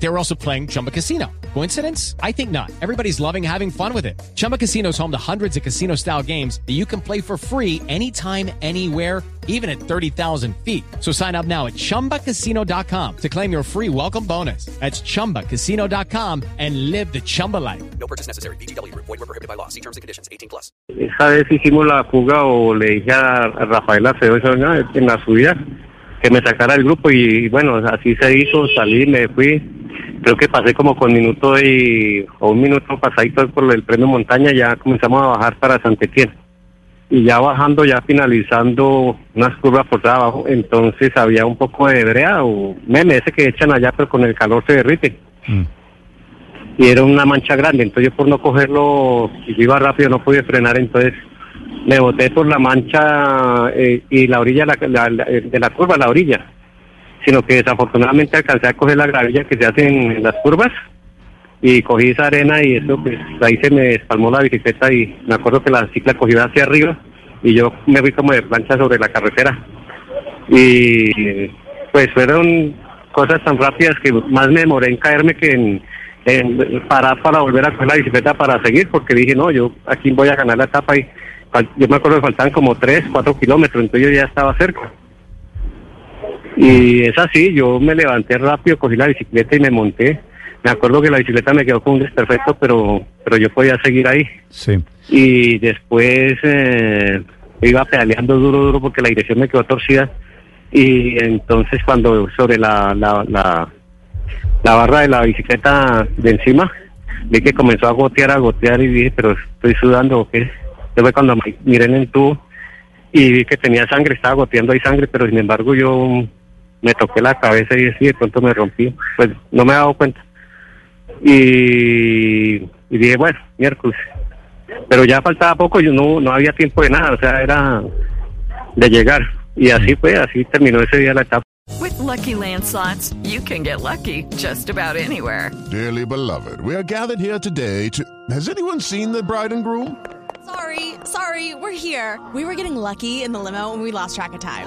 They were also playing Chumba Casino. Coincidence? I think not. Everybody's loving having fun with it. Chumba Casino is home to hundreds of casino style games that you can play for free anytime, anywhere, even at 30,000 feet. So sign up now at chumbacasino.com to claim your free welcome bonus. That's chumbacasino.com and live the Chumba life. No purchase necessary. BGW. Void were prohibited by law. See terms and conditions. 18 plus. Esa vez hicimos la fuga o le dije a a Rafael Acevedo ¿no? en la subida que me sacara el grupo y bueno, así se hizo, salí, me fui. Creo que pasé como con minuto y, o un minuto pasadito por el premio montaña, ya comenzamos a bajar para Santetien. Y ya bajando, ya finalizando unas curvas por abajo, entonces había un poco de brea o meme ese que echan allá, pero con el calor se derrite. Y era una mancha grande, entonces yo por no cogerlo, y yo iba rápido, no pude frenar, entonces me boté por la mancha eh, y la orilla la- la- la- de la curva, la orilla. Sino que desafortunadamente alcancé a coger la gravilla que se hace en, las curvas y cogí esa arena y eso, pues ahí se me espalmó la bicicleta y me acuerdo que la cicla cogió hacia arriba y yo me fui como de plancha sobre la carretera. Y pues fueron cosas tan rápidas que más me demoré en caerme que en, en parar para volver a coger la bicicleta para seguir, porque dije, no, yo aquí voy a ganar la etapa y yo me acuerdo que faltaban como 3, 4 kilómetros, entonces yo ya estaba cerca. Y es así, yo me levanté rápido, cogí la bicicleta y me monté. Me acuerdo que la bicicleta me quedó con un desperfecto, pero, pero yo podía seguir ahí. Sí. Y después eh, iba pedaleando duro, duro, porque la dirección me quedó torcida. Y entonces cuando sobre la, la, la, la barra de la bicicleta de encima, vi que comenzó a gotear, a gotear y dije, pero estoy sudando o qué. Fue cuando miré en el tubo y vi que tenía sangre, estaba goteando ahí sangre, pero sin embargo yo me toqué la cabeza y así de pronto me rompí. Pues no me he dado cuenta. Y, y dije, bueno, miércoles. Pero ya faltaba poco, yo no, no había tiempo de nada, o sea, era de llegar. Y así fue, así terminó ese día la etapa. With Lucky Land slots, you can get lucky just about anywhere. Dearly beloved, we are gathered here today to. Has anyone seen the bride and groom? Sorry, sorry, we're here. We were getting lucky in the limo and we lost track of time.